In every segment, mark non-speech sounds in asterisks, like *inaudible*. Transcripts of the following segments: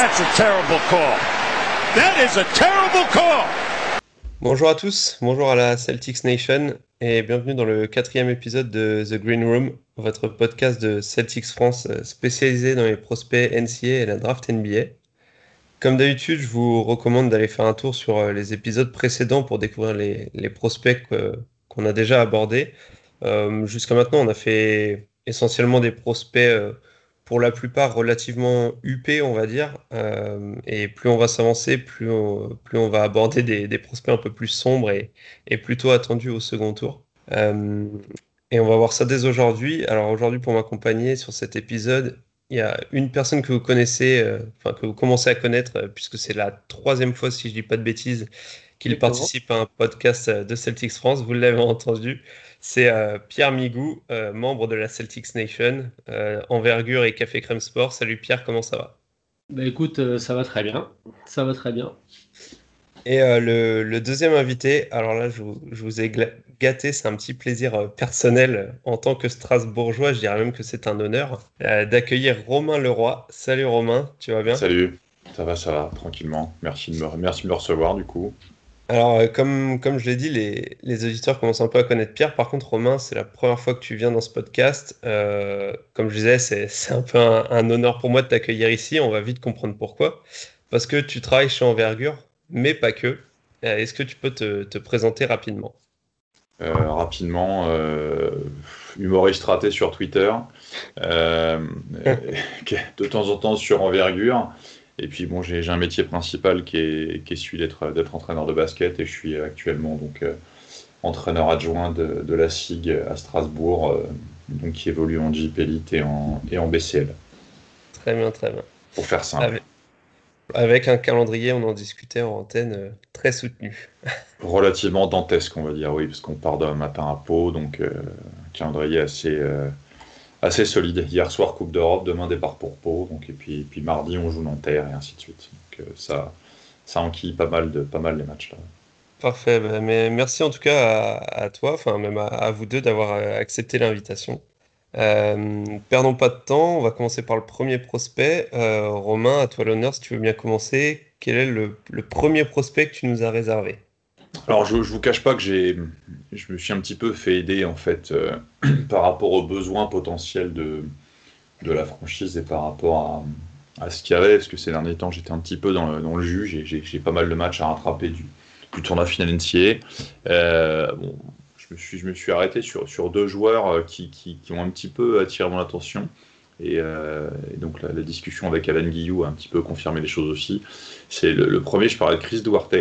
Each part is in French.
That's a terrible call. That is a terrible call. Bonjour à tous, bonjour à la Celtics Nation et bienvenue dans le quatrième épisode de The Green Room, votre podcast de Celtics France euh, spécialisé dans les prospects NCA et la draft NBA. Comme d'habitude, je vous recommande d'aller faire un tour sur euh, les épisodes précédents pour découvrir les, prospects qu'on a déjà abordés. Euh, Jusqu'à maintenant, on a fait essentiellement des prospects pour la plupart relativement huppés, on va dire. Euh, et plus on va s'avancer, plus on, plus on va aborder des, des, prospects un peu plus sombres et, et plutôt attendus au second tour. Euh, et on va voir ça dès aujourd'hui. Alors aujourd'hui, pour m'accompagner sur cet épisode, il y a une personne que vous connaissez, euh, enfin que vous commencez à connaître, puisque c'est la troisième fois, si je dis pas de bêtises, qu'il participe à un podcast de Celtics France. Vous l'avez entendu. C'est euh, Pierre Migou, euh, membre de la Celtics Nation, euh, envergure et café crème sport. Salut Pierre, comment ça va? Bah écoute, ça va très bien. Ça va très bien. Et le, le, deuxième invité, alors là, je vous, je vous ai gâté, c'est un petit plaisir personnel en tant que Strasbourgeois, je dirais même que c'est un honneur d'accueillir Romain Leroy. Salut Romain, tu vas bien? Salut, ça va, ça va, tranquillement. Merci de me, merci de me recevoir du coup. Alors, euh, comme, je l'ai dit, les, auditeurs commencent un peu à connaître Pierre. Par contre, Romain, c'est la première fois que tu viens dans ce podcast. Euh, comme je disais, c'est *laughs* un peu un, honneur pour moi de t'accueillir ici. On va vite comprendre pourquoi. Parce que tu travailles chez Envergure, mais pas que. Euh, Est-ce que tu peux te, te présenter rapidement? Rapidement, humoriste raté sur Twitter, *laughs* de temps en temps sur Envergure. Et puis bon, j'ai un métier principal qui est, qui est celui d'être entraîneur de basket et je suis actuellement donc euh, entraîneur adjoint de, de, la SIG à Strasbourg, euh, donc qui évolue en JP Elite et en, et en BCL. Très bien, très bien. Pour faire simple. Avec, avec un calendrier, on en discutait en antenne, euh, très soutenu. *laughs* Relativement dantesque, on va dire, oui, parce qu'on part d'un matin à Pau, donc euh, calendrier assez assez solide. Hier soir, Coupe d'Europe, demain départ pour Pau, donc, et, puis, puis mardi, on joue Nanterre et ainsi de suite. Donc euh, ça, ça enquille pas mal, de, pas mal les matchs là. Parfait, mais merci en tout cas à, toi, enfin même à, vous deux d'avoir accepté l'invitation. Euh, perdons pas de temps, on va commencer par le premier prospect. Euh, Romain, à toi l'honneur si tu veux bien commencer. Quel est le, le premier prospect que tu nous as réservé? Alors, je, je vous cache pas que j'ai, je me suis un petit peu fait aider en fait euh, *clears throat* par rapport aux besoins potentiels de, de la franchise et par rapport à, à ce qu'il y avait, parce que ces derniers temps j'étais un petit peu dans le, dans le jus, j'ai pas mal de matchs à rattraper du, du tournoi final NCA. Euh, bon, je me suis, je me suis arrêté sur, sur deux joueurs qui, qui, qui ont un petit peu attiré mon attention. Et, euh, donc la, la, discussion avec Alan Guillou a un petit peu confirmé les choses aussi. C'est le, le, premier, je parlais de Chris Duarte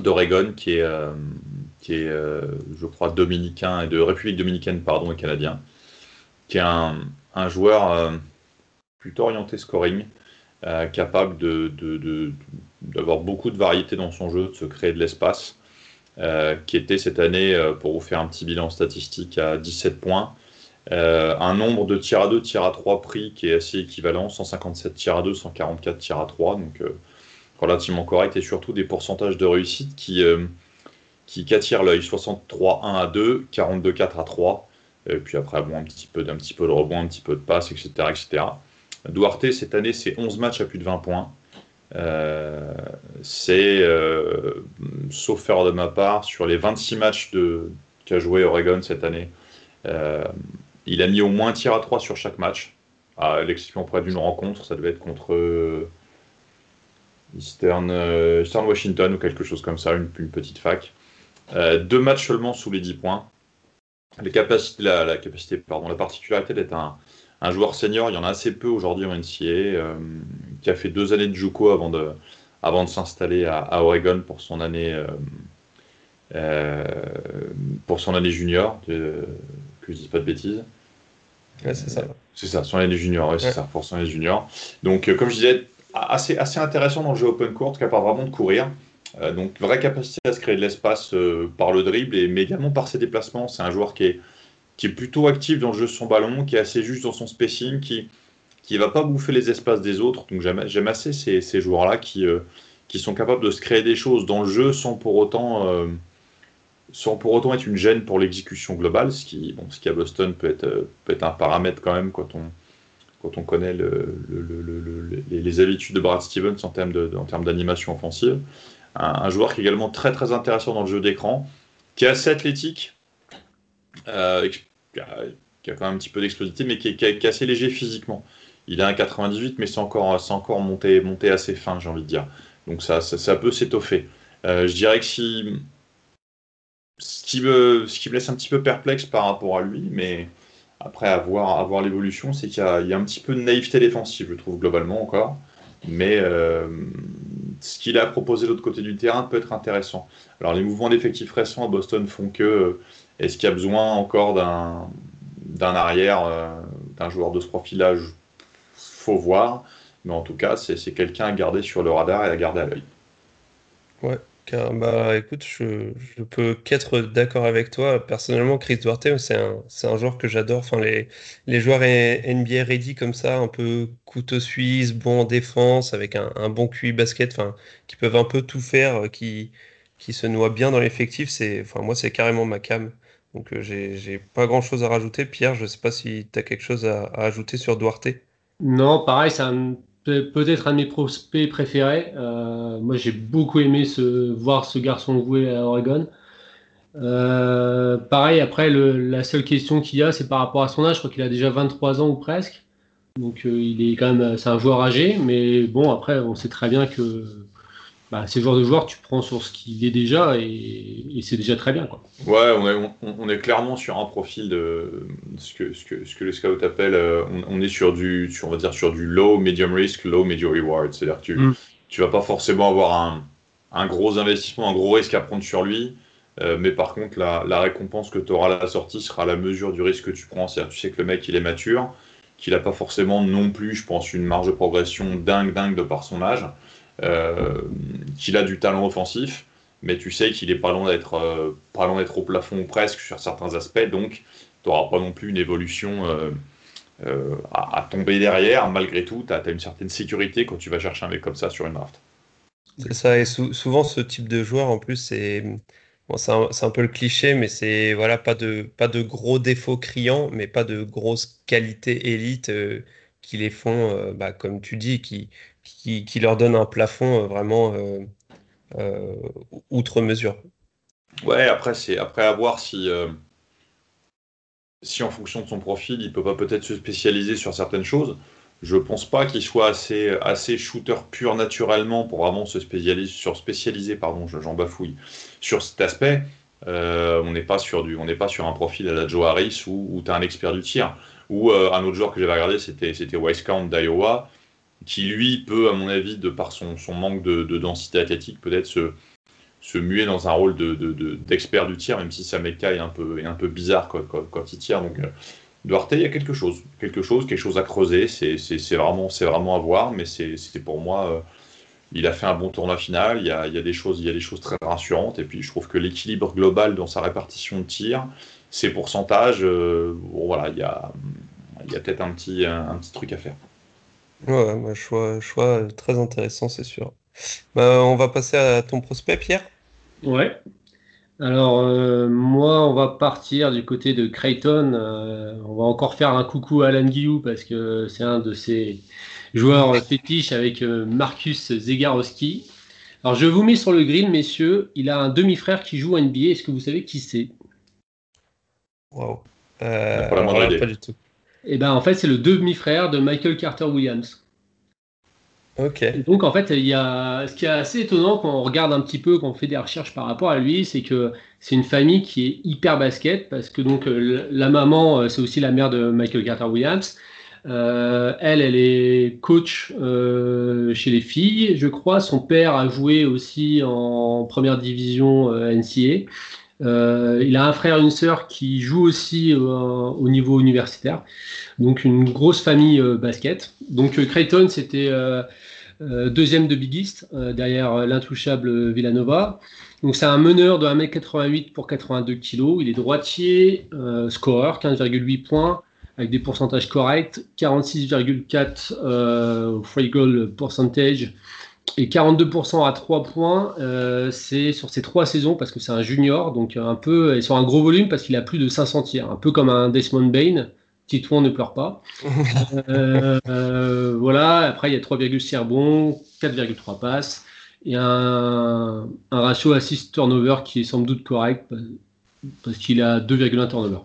d'Oregon, qui est, euh, euh, je crois, dominicain et de République dominicaine, pardon, et canadien, qui est un, joueur euh, plutôt orienté scoring, capable de, de, d'avoir beaucoup de variété dans son jeu, de se créer de l'espace, qui était cette année, pour vous faire un petit bilan statistique, à 17 points. un nombre de tirs à 2, tirs à 3 pris qui est assez équivalent, 157 tirs à 2, 144 tirs à 3, donc relativement correct et surtout des pourcentages de réussite qui, euh, qui, attirent l'œil 63 1 à 2, 42 4 à 3, et puis après bon, un, petit peu, un petit peu de rebond, un petit peu de passe, etc. etc. Duarte, cette année, c'est 11 matchs à plus de 20 points. Euh, c'est, euh, sauf erreur de ma part, sur les 26 matchs qu'a joué Oregon cette année, euh, il a mis au moins un tir à 3 sur chaque match. À l'exception près d'une rencontre, ça devait être contre Eastern, euh, Eastern, Washington ou quelque chose comme ça, une, une petite fac. Euh, deux matchs seulement sous les 10 points. Les capacités, la, la, capacité, pardon, la particularité d'être un, un, joueur senior, il y en a assez peu aujourd'hui en NCA, euh, qui a fait deux années de JUCO avant de, avant de s'installer à, à, Oregon pour son année, euh, pour son année junior, de, que je dis pas de bêtises. Ouais, c'est ça. C'est ça, son année junior, ouais, c'est ça, pour son année junior. Donc, comme je disais, assez, assez intéressant dans le jeu open court, capable vraiment de courir. Euh, donc, vraie capacité à se créer de l'espace euh, par le dribble, et, mais également par ses déplacements. C'est un joueur qui est, qui est plutôt actif dans le jeu de son ballon, qui est assez juste dans son spacing, qui qui va pas bouffer les espaces des autres. Donc, j'aime assez ces, ces joueurs-là qui, euh, qui sont capables de se créer des choses dans le jeu sans pour autant, sans pour autant être une gêne pour l'exécution globale, ce qui, bon, ce qui à Boston peut être, peut être un paramètre quand même quand on quand on connaît les, habitudes de Brad Stevens en termes, d'animation offensive. Un, joueur qui est également très très intéressant dans le jeu d'écran, qui est assez athlétique, euh, qui, a, quand même un petit peu d'explosivité, mais qui est, assez léger physiquement. Il a un 98, mais c'est encore, encore monté, assez fin, j'ai envie de dire. Donc ça, peut s'étoffer. Euh, je dirais que ce qui me laisse un petit peu perplexe par rapport à lui, mais après avoir, avoir l'évolution, c'est qu'il y, y, a un petit peu de naïveté défensive, je trouve, globalement encore. Mais euh, ce qu'il a proposé de l'autre côté du terrain peut être intéressant. Alors les mouvements d'effectifs récents à Boston font que est-ce qu'il y a besoin encore d'un d'un arrière, euh, d'un joueur de ce profil-là? Faut voir. Mais en tout cas, c'est quelqu'un à garder sur le radar et à garder à l'œil. Ouais, car, bah écoute, je, peux qu'être d'accord avec toi. Personnellement, Chris Duarte, c'est un, un, joueur que j'adore. Enfin, les, les joueurs NBA ready comme ça, un peu couteau suisse, bon en défense, avec un, bon QI basket, enfin, qui peuvent un peu tout faire, euh, qui, qui se noient bien dans l'effectif. C'est, enfin, moi, c'est carrément ma cam. Donc, euh, j'ai pas grand chose à rajouter. Pierre, je sais pas si tu as quelque chose à, à ajouter sur Duarte. Non, pareil, c'est un peut-être un de mes prospects préférés. Euh, moi, j'ai beaucoup aimé voir ce garçon jouer à Oregon. Euh, pareil, après, la seule question qu'il y a, c'est par rapport à son âge. Je crois qu'il a déjà 23 ans ou presque. Donc, euh, il est quand même, c'est un joueur âgé. Mais bon, après, on sait très bien que bah, ces joueurs de joueurs, tu prends sur ce qu'il est déjà et, c'est déjà très bien. Quoi. Ouais, on est, on, est, clairement sur un profil de ce que, ce que, ce que les scouts appellent, euh, on, est sur du, on va dire sur du low, medium risk, low, medium reward. C'est-à-dire que tu, mm. tu vas pas forcément avoir un, un, gros investissement, un gros risque à prendre sur lui. Euh, mais par contre, la, la récompense que tu auras à la sortie sera à la mesure du risque que tu prends. C'est-à-dire tu sais que le mec, il est mature, qu'il n'a pas forcément non plus, je pense, une marge de progression dingue, dingue de par son âge. Euh, qu'il a du talent offensif, mais tu sais qu'il est pas loin d'être euh, pas loin d'être au plafond presque sur certains aspects, donc tu n'auras pas non plus une évolution euh, à, tomber derrière. Malgré tout, tu as, une certaine sécurité quand tu vas chercher un mec comme ça sur une draft. C'est ça, et souvent ce type de joueur, en plus, c'est un, peu le cliché, mais c'est voilà, pas de, pas de gros défauts criants, mais pas de grosses qualités élites qui les font, bah, comme tu dis, qui, qui, leur donne un plafond euh, vraiment euh, euh, outre mesure. Ouais, après, c'est après à voir si, si en fonction de son profil, il peut pas peut-être se spécialiser sur certaines choses. Je pense pas qu'il soit assez, assez shooter pur naturellement pour vraiment se spécialiser sur spécialiser, pardon, j'en bafouille, sur cet aspect. on n'est pas sur pas sur un profil à la Joe Harris où, tu as un expert du tir. Ou un autre joueur que j'avais regardé, c'était c'était Count d'Iowa, qui lui peut, à mon avis, de par son, son manque de, densité athlétique, peut-être se, se muer dans un rôle d'expert de, de, du tir, même si sa méca est un peu, est un peu bizarre quand, il tire. Donc, euh, Duarte, il y a quelque chose, quelque chose, quelque chose à creuser. C'est vraiment, vraiment à voir, mais c'était pour moi. Euh, il a fait un bon tournoi final. Il y a, il y a, des choses, il y a des choses très rassurantes. Et puis, je trouve que l'équilibre global dans sa répartition de tir, ses pourcentages, euh, voilà, il y a, a peut-être un petit, un petit truc à faire. Ouais, choix, choix très intéressant, c'est sûr. Bah, on va passer à ton prospect, Pierre? Ouais. Alors, euh, moi, on va partir du côté de Creighton. Euh, on va encore faire un coucou à Alan Guillou parce que c'est un de ses joueurs fétiches avec euh, Marcus Zegarowski. Alors, je vous mets sur le grill, messieurs. Il a un demi-frère qui joue à NBA. Est-ce que vous savez qui c'est? Waouh. pas du tout. Et ben en fait, c'est le demi-frère de Michael Carter Williams. Ok. donc en fait, il y a ce qui est assez étonnant quand on regarde un petit peu, quand on fait des recherches par rapport à lui, c'est que c'est une famille qui est hyper basket parce que donc euh, la maman, euh, c'est aussi la mère de Michael Carter Williams. Euh, elle, elle est coach chez les filles, je crois. Son père a joué aussi en première division NCA. Euh, il a un frère et une sœur qui jouent aussi euh, au niveau universitaire. Donc une grosse famille euh, basket. Donc Creighton, c'était deuxième de Big East, derrière l'intouchable Villanova. Donc c'est un meneur de 1m88 pour 82 kg. Il est droitier, scoreur, 15,8 points, avec des pourcentages corrects, 46,4 free goal percentage et 42% à 3 points, euh, c'est sur ces trois saisons parce que c'est un junior, donc un peu, et sur un gros volume parce qu'il a plus de 500 tirs, un peu comme un Desmond Bain, Titouan ne pleure pas. *laughs* voilà, après il y a 3,6 rebonds, 4,3 passes et un, un ratio assist turnover qui est sans doute correct parce qu'il a 2,1 turnover.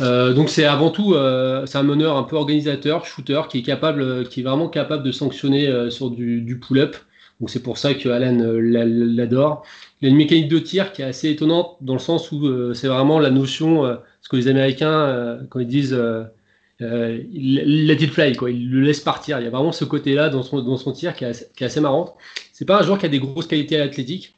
Euh, donc c'est avant tout euh, c'est un meneur un peu organisateur, shooter qui est capable, qui est vraiment capable de sanctionner euh, sur du, pull-up. Donc c'est pour ça que Alan l'adore. Il a une mécanique de tir qui est assez étonnante dans le sens où c'est vraiment la notion, ce que les Américains quand ils disent let it fly, quoi, il le laisse partir. Il y a vraiment ce côté-là dans son, dans son tir qui est assez, qui est assez marrant. C'est pas un joueur qui a des grosses qualités athlétiques.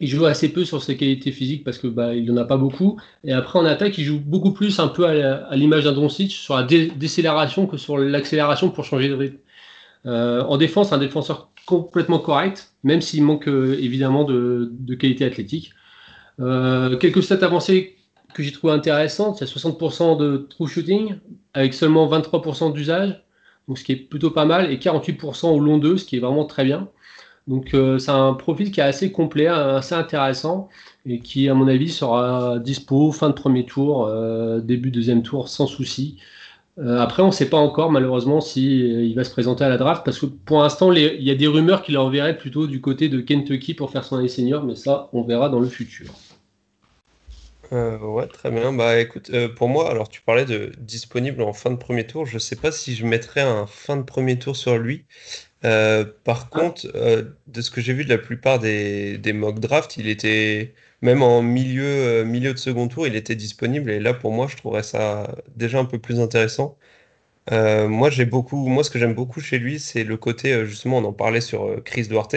Il joue assez peu sur ses qualités physiques parce que bah, il en a pas beaucoup. Et après en attaque, il joue beaucoup plus un peu à l'image d'un Doncic sur la décélération que sur l'accélération pour changer de rythme. Euh, en défense, un défenseur complètement correct, même s'il manque euh, évidemment de, de, qualité athlétique. Euh, quelques stats avancées que j'ai trouvé intéressantes, il y a 60% de true shooting avec seulement 23% d'usage, ce qui est plutôt pas mal, et 48% au long d'eux, ce qui est vraiment très bien. Donc euh, c'est un profil qui est assez complet, assez intéressant et qui à mon avis sera dispo fin de premier tour, euh, début deuxième tour sans souci. Euh, après on ne sait pas encore malheureusement si il va se présenter à la draft parce que pour l'instant il y a des rumeurs qu'il enverrait plutôt du côté de Kentucky pour faire son année senior, mais ça on verra dans le futur. ouais, très bien. Bah écoute, pour moi, alors tu parlais de disponible en fin de premier tour. Je ne sais pas si je mettrais un fin de premier tour sur lui. Euh, par ah. contre, euh, de ce que j'ai vu de la plupart des, des mock drafts, il était même en milieu, euh, milieu de second tour, il était disponible. Et là, pour moi, je trouverais ça déjà un peu plus intéressant. moi, j'ai beaucoup, moi, ce que j'aime beaucoup chez lui, c'est le côté, justement, on en parlait sur Chris Duarte.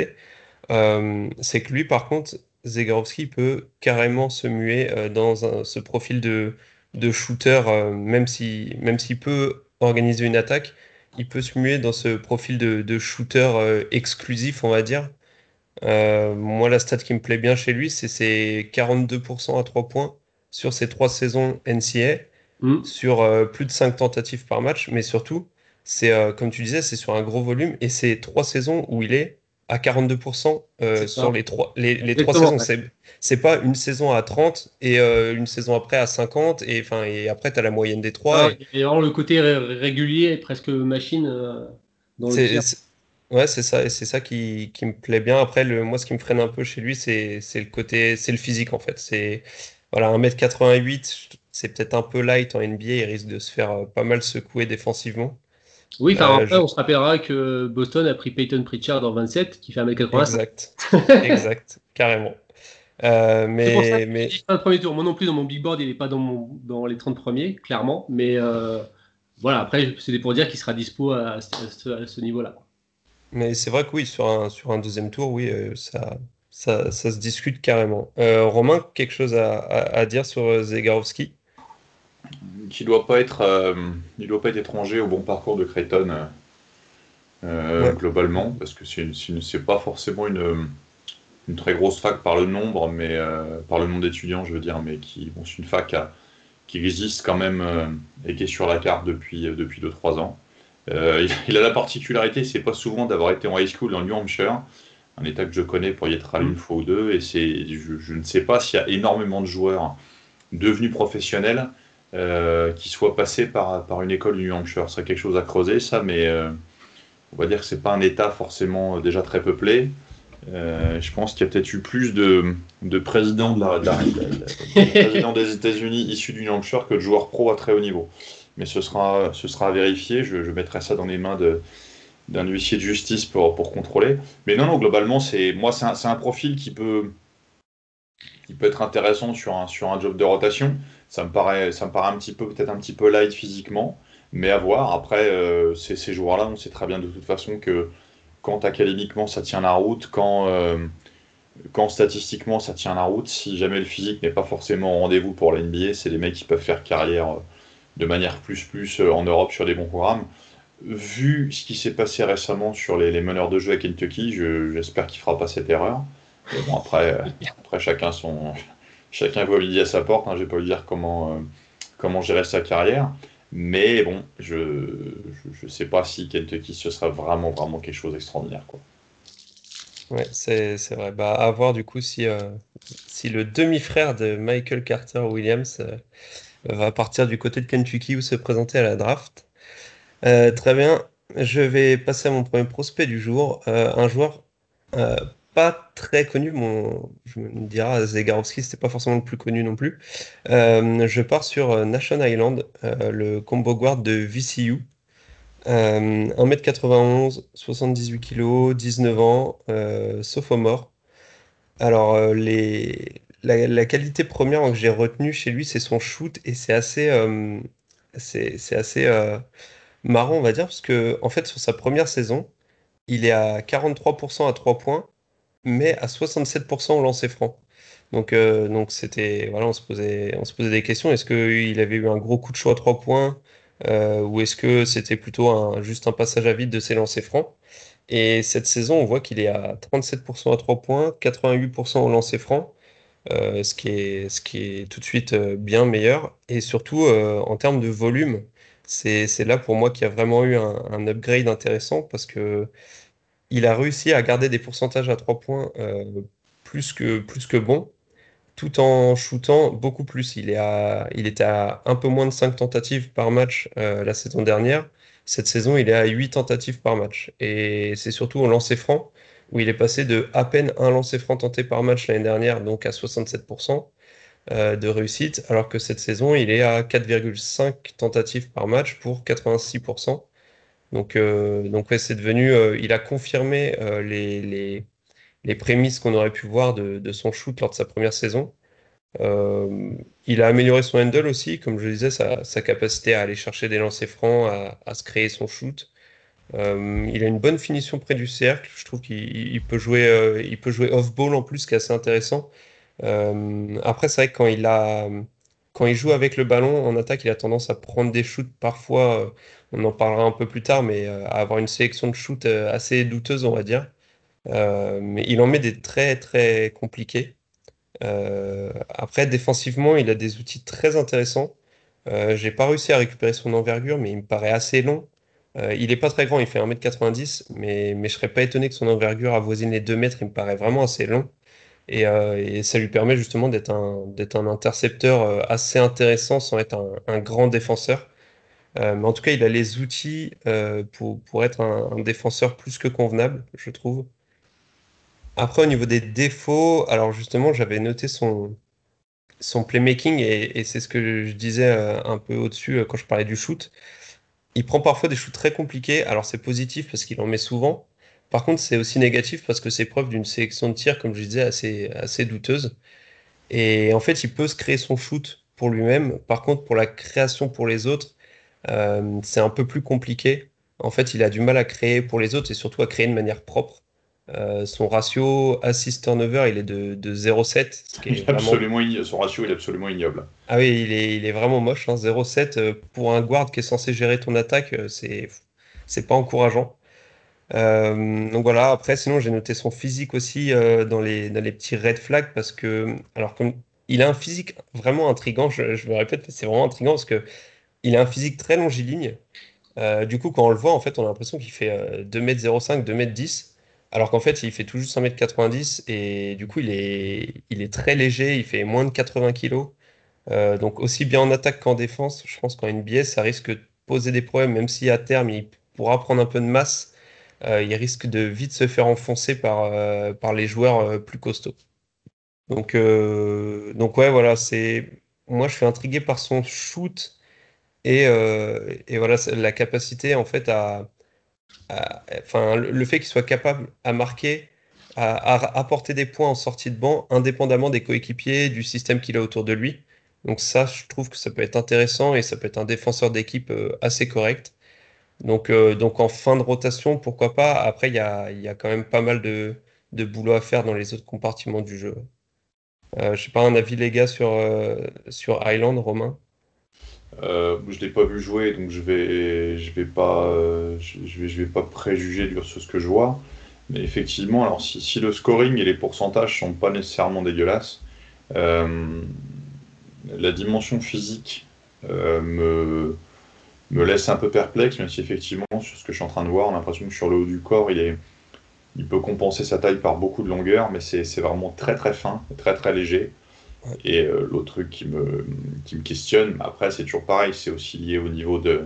c'est que lui, par contre, Zegarowski peut carrément se muer dans ce profil de, de shooter, même si, même s'il peut organiser une attaque il peut se muer dans ce profil de, shooter euh, exclusif, on va dire. Euh, moi, la stat qui me plaît bien chez lui, c'est ses 42% à 3 points sur ses 3 saisons NCA, mm. sur euh, plus de 5 tentatives par match, mais surtout, c'est comme tu disais, c'est sur un gros volume et c'est 3 saisons où il est à 42% euh, sur les trois, les, les trois saisons. C'est pas une saison à 30 et euh, une saison après à 50 et, enfin, et après tu as la moyenne des trois. et... et le côté régulier, presque machine euh, dans le Ouais, c'est ça, et c'est ça qui, qui, me plaît bien. Après, le, moi, ce qui me freine un peu chez lui, c'est le côté, c'est le physique en fait. C'est voilà, 1m88, c'est peut-être un peu light en NBA, il risque de se faire pas mal secouer défensivement. Oui, euh, après, on se rappellera que Boston a pris Peyton Pritchard en 27, qui fait 1m80. Exact, *laughs* exact, carrément. Euh, mais, mais... un premier tour. Moi non plus, dans mon big board, il n'est pas dans, mon, dans les 30 premiers, clairement. Mais euh, voilà, après, c'était pour dire qu'il sera dispo à, ce, niveau-là. Mais c'est vrai que oui, sur un, sur un deuxième tour, oui, ça, ça, ça, se discute carrément. Romain, quelque chose à, à dire sur Zegarowski? Qui doit pas être, euh, il doit pas être étranger au bon parcours de Creighton euh, euh, globalement, parce que c'est pas forcément une, une, très grosse fac par le nombre, mais par le nombre d'étudiants, je veux dire, mais qui, bon, c'est une fac qui existe quand même et qui est sur la carte depuis depuis 2-3 ans. *laughs* Il, a la particularité, c'est pas souvent d'avoir été en high school dans New Hampshire, un état que je connais pour y être allé une mm. fois ou deux, et c'est, je, je, ne sais pas s'il y a énormément de joueurs devenus professionnels euh, qui soit passé par, par une école du New Hampshire. Ce serait quelque chose à creuser, ça, mais euh, on va dire que c'est pas un État forcément déjà très peuplé. Euh, je pense qu'il y a peut-être eu plus de, de présidents, des États-Unis issus du New Hampshire que de joueurs pro à très haut niveau. Mais ce sera, ce sera à vérifier. Je, mettrai ça dans les mains d'un huissier de justice pour, pour contrôler. Mais non, non, globalement, c'est moi, c'est un, un, profil qui peut, qui peut être intéressant sur un, job de rotation ça me paraît, ça me paraît un petit peu, peut-être un petit peu light physiquement, mais à voir. Après, euh, ces, joueurs-là, on sait très bien de toute façon que quand académiquement ça tient la route, quand, euh, quand statistiquement ça tient la route, si jamais le physique n'est pas forcément au rendez-vous pour la NBA, c'est des mecs qui peuvent faire carrière euh, de manière plus plus en Europe sur des bons programmes. Vu ce qui s'est passé récemment sur les, meneurs de jeu à Kentucky, j'espère qu'il ne fera pas cette erreur. Bon, après, après chacun son, chacun voit midi à sa porte. Hein, je ne vais pas lui dire comment, euh, comment gérer sa carrière. Mais bon, je ne sais pas si Kentucky ce sera vraiment, vraiment quelque chose d'extraordinaire. Quoi. Ouais, c'est, vrai. Bah, à voir du coup si, euh, si le demi-frère de Michael Carter Williams va partir du côté de Kentucky ou se présenter à la draft. très bien, je vais passer à mon premier prospect du jour, un joueur pas très connu. Mon, je me dirais, Zegarowski, c'était pas forcément le plus connu non plus. je pars sur Nation Island, le combo guard de VCU. 1m91, 78 kg, 19 ans, euh, sophomore. Alors, euh, les... la, qualité première que j'ai retenue chez lui, c'est son shoot et c'est assez, euh, c'est, assez marrant, on va dire, parce que en fait, sur sa première saison, il est à 43% à 3 points, mais à 67% au lancer franc. Donc, donc c'était, voilà, on se posait, on se posait des questions. Est-ce qu'il avait eu un gros coup de choix à 3 points euh, ou est-ce que c'était plutôt un, juste un passage à vide de ses lancers francs? Et cette saison, on voit qu'il est à 37% à 3 points, 88% au lancer franc, euh, ce, qui est, ce qui est tout de suite euh, bien meilleur. Et surtout, en termes de volume, c'est là pour moi qu'il y a vraiment eu un, upgrade intéressant parce que il a réussi à garder des pourcentages à 3 points plus, que, plus que bons tout en shootant beaucoup plus. Il, est à, était à un peu moins de 5 tentatives par match euh, la saison dernière. Cette saison, il est à 8 tentatives par match. Et c'est surtout au lancer franc, où il est passé de à peine un lancer franc tenté par match l'année dernière, donc à 67% euh, de réussite, alors que cette saison, il est à 4,5 tentatives par match pour 86%. Donc, euh, donc c'est devenu, il a confirmé les, les les prémices qu'on aurait pu voir de, son shoot lors de sa première saison. Euh, il a amélioré son handle aussi, comme je le disais, sa, capacité à aller chercher des lancers francs, à, se créer son shoot. Euh, il a une bonne finition près du cercle. Je trouve qu'il peut jouer, euh, il peut jouer off-ball en plus, qui est assez intéressant. après, c'est vrai que quand il a, quand il joue avec le ballon en attaque, il a tendance à prendre des shoots parfois. On en parlera un peu plus tard, mais à avoir une sélection de shoots assez douteuse, on va dire. Euh, mais il en met des très très compliqués. Euh, après, défensivement, il a des outils très intéressants. Euh, j'ai pas réussi à récupérer son envergure, mais il me paraît assez long. il est pas très grand, il fait 1m90, mais, mais je serais pas étonné que son envergure avoisine les 2 mètres, il me paraît vraiment assez long. Et, ça lui permet justement d'être un, intercepteur assez intéressant sans être un grand défenseur. Mais en tout cas, il a les outils pour, pour être un, défenseur plus que convenable, je trouve. Après, au niveau des défauts, alors justement, j'avais noté son, son playmaking et, c'est ce que je disais euh, un peu au-dessus euh, quand je parlais du shoot. Il prend parfois des shoots très compliqués. Alors, c'est positif parce qu'il en met souvent. Par contre, c'est aussi négatif parce que c'est preuve d'une sélection de tir, comme je disais, assez, assez douteuse. Et en fait, il peut se créer son shoot pour lui-même. Par contre, pour la création pour les autres, euh, c'est un peu plus compliqué. En fait, il a du mal à créer pour les autres et surtout à créer de manière propre. Euh, son ratio assist turnover, il est de, de 0,7. absolument Son ratio est absolument ignoble. Ah oui, il est, il est vraiment moche. Hein. 0,7 euh, pour un guard qui est censé gérer ton attaque, c'est, c'est pas encourageant. donc voilà, après, sinon, j'ai noté son physique aussi dans, les, dans les petits red flags parce que, alors, comme il a un physique vraiment intrigant, je, je me répète, c'est vraiment intrigant parce que il a un physique très longiligne. du coup, quand on le voit, on a l'impression qu'il fait 2m05, 2m10. Alors qu'en fait, il fait tout juste 1m90 et du coup, il est, très léger, il fait moins de 80 kg. Euh, donc aussi bien en attaque qu'en défense, je pense qu'en NBA, ça risque de poser des problèmes, même si à terme, il pourra prendre un peu de masse, euh, il risque de vite se faire enfoncer par, euh, par les joueurs plus costauds. Donc, donc ouais, voilà, c'est moi, je suis intrigué par son shoot et, et voilà, la capacité en fait à enfin, le fait qu'il soit capable à marquer, à, apporter des points en sortie de banc, indépendamment des coéquipiers, du système qu'il a autour de lui. Donc ça, je trouve que ça peut être intéressant et ça peut être un défenseur d'équipe euh, assez correct. Donc, euh, donc en fin de rotation, pourquoi pas? Après, il y a, quand même pas mal de, boulot à faire dans les autres compartiments du jeu. Euh, je sais pas, un avis les gars sur, sur Island, Romain? Euh, je l'ai pas vu jouer, donc je vais, je vais pas, vais, je vais pas préjuger sur ce que je vois. Mais effectivement, alors si, le scoring et les pourcentages sont pas nécessairement dégueulasses, euh, la dimension physique euh, me, me laisse un peu perplexe, même si effectivement, sur ce que je suis en train de voir, on a l'impression que sur le haut du corps, il, est, il peut compenser sa taille par beaucoup de longueur, mais c'est vraiment très très fin, très très léger. Et l'autre truc qui me, qui me questionne, après c'est toujours pareil, c'est aussi lié au niveau de,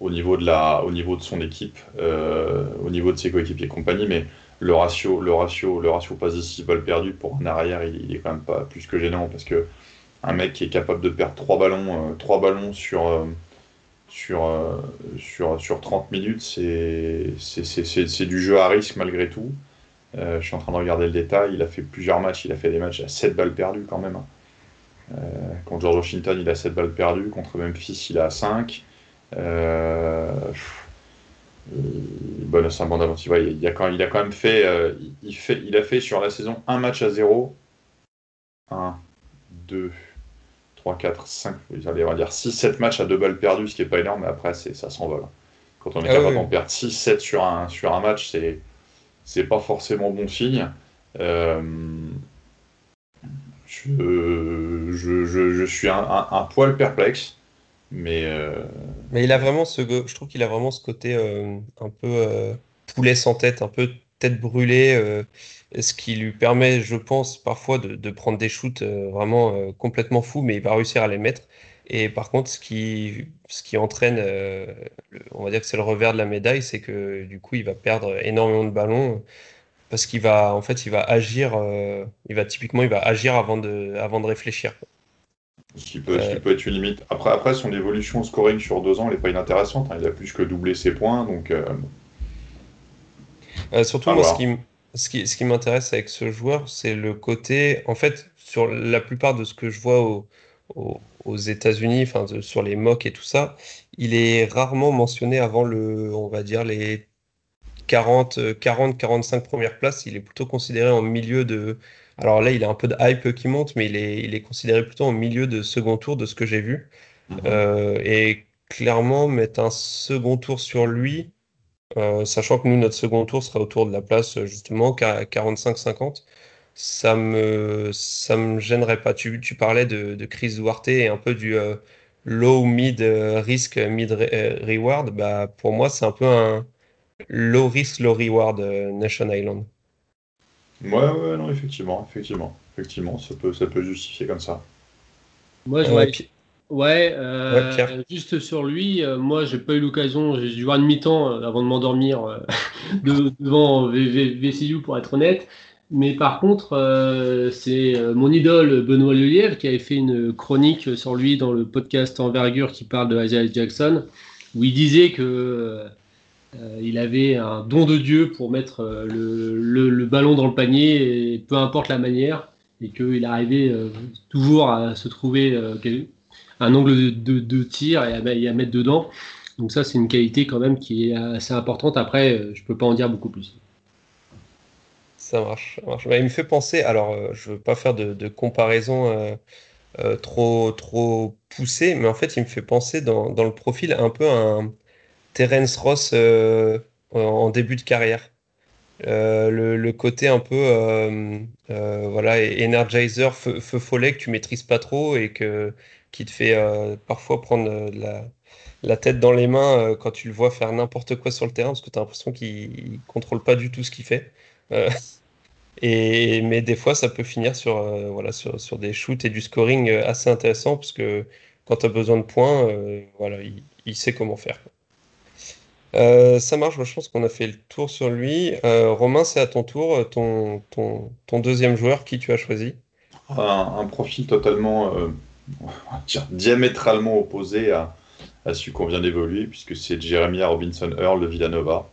au niveau de, la, au niveau de son équipe, au niveau de ses coéquipiers et compagnie, mais le ratio, le ratio, le ratio pas ici balle perdu pour un arrière, il, est quand même pas plus que gênant parce que un mec qui est capable de perdre trois ballons, trois ballons sur, sur, euh, sur, sur 30 minutes, c'est du jeu à risque malgré tout. Euh, je suis en train de regarder le détail. Il a fait plusieurs matchs. Il a fait des matchs à 7 balles perdues quand même. Hein. Euh, contre George Washington, il a 7 balles perdues. Contre Memphis, il a 5. Euh, un bon avance. Il, a quand, il a quand même fait, il, fait, il a fait sur la saison un match à 0. 1, 2, 3, 4, 5, on va dire 6, 7 matchs à deux balles perdues, ce qui n'est pas énorme, mais après, ça s'envole. Quand on est ah capable d'en perdre 6, 7 sur un, sur un match, c'est, c'est pas forcément bon signe. Euh, je, je, je, suis un, poil perplexe, mais. Euh... Mais il a vraiment ce, je trouve qu'il a vraiment ce côté euh, un peu poulet sans tête, un peu tête brûlée. Ce qui lui permet, je pense, parfois de, prendre des shoots vraiment complètement fous, mais il va réussir à les mettre. Et par contre, ce qui, ce qui entraîne, euh, on va dire que c'est le revers de la médaille, c'est que du coup, il va perdre énormément de ballons parce qu'il va, en fait, il va agir, il va typiquement, il va agir avant de, avant de réfléchir. Ce qui, peut, peut, être une limite. Après, après, son évolution au scoring sur deux ans, elle n'est pas inintéressante. Hein. Il a plus que doublé ses points, donc. surtout, moi, ce qui, ce qui, ce qui m'intéresse avec ce joueur, c'est le côté. En fait, sur la plupart de ce que je vois aux États-Unis, enfin, sur les mocks et tout ça, il est rarement mentionné avant le, on va dire, les 40, 40, 45 premières places. Il est plutôt considéré en milieu de. Alors là, il a un peu de hype qui monte, mais il est, il est considéré plutôt en milieu de second tour de ce que j'ai vu. Mhm. Euh, et clairement, mettre un second tour sur lui, euh, sachant que nous, notre second tour sera autour de la place justement 45-50. Ça me, ça me gênerait pas. Tu, tu parlais de, de Chris Duarte et un peu du euh, low mid euh, risk mid reward. Bah, pour moi, c'est un peu un low risk low reward Nation Island. Ouais, ouais, non, effectivement, effectivement, effectivement, ça peut, ça peut justifier comme ça. Moi, je vois, Ouais, euh, juste sur lui, euh, moi j'ai pas eu l'occasion, j'ai dû voir une mi-temps euh, avant de m'endormir *laughs* devant VCU pour être honnête. Mais par contre, c'est mon idole Benoît Lelièvre qui avait fait une chronique sur lui dans le podcast Envergure qui parle de Isaiah Jackson, où il disait que il avait un don de Dieu pour mettre le, ballon dans le panier, et peu importe la manière, et qu'il arrivait toujours à se trouver un angle de, tir et à, mettre dedans. Donc ça, c'est une qualité quand même qui est assez importante. Après, euh, je peux pas en dire beaucoup plus. Ça marche. il me fait penser, alors euh, je veux pas faire de, comparaison euh, trop, trop poussée, mais en fait, il me fait penser dans, le profil un peu un Terence Ross en début de carrière. le, côté un peu voilà energizer feu, feu, follet que tu maîtrises pas trop et que qui te fait euh, parfois prendre euh, la, tête dans les mains euh, quand tu le vois faire n'importe quoi sur le terrain, parce que tu as l'impression qu'il contrôle pas du tout ce qu'il fait. Et, mais des fois, ça peut finir sur, voilà, sur, sur, des shoots et du scoring assez intéressant, parce que quand tu as besoin de points, voilà, il, sait comment faire. ça marche, je pense qu'on a fait le tour sur lui. Romain, c'est à ton tour, ton, ton, ton, deuxième joueur, qui tu as choisi? Un, profil totalement diamétralement opposé à, à celui qu'on vient d'évoluer, puisque c'est Jeremiah Robinson Earl de Villanova,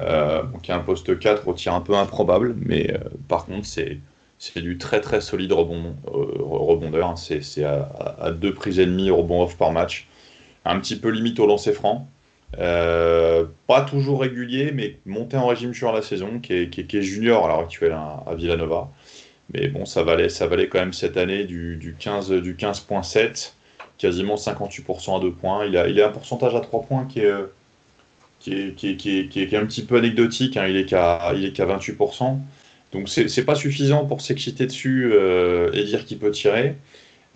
euh, qui a un poste 4 au tir un peu improbable, mais euh, par contre, c'est. C'est du très très solide rebond, euh, rebondeur. Hein. C'est à, deux prises et demie rebond off par match. Un petit peu limite au lancer franc. pas toujours régulier, mais monté en régime sur la saison, qui est, qui est, junior à l'heure actuelle à, à Villanova. Mais bon, ça valait, ça valait quand même cette année du, du 15,7, du 15 quasiment 58% à 2 points. Il a, il a un pourcentage à 3 points qui est, qui est, un petit peu anecdotique. Hein. Il est qu'à 28%. Donc c'est pas suffisant pour s'exciter dessus euh, et dire qu'il peut tirer.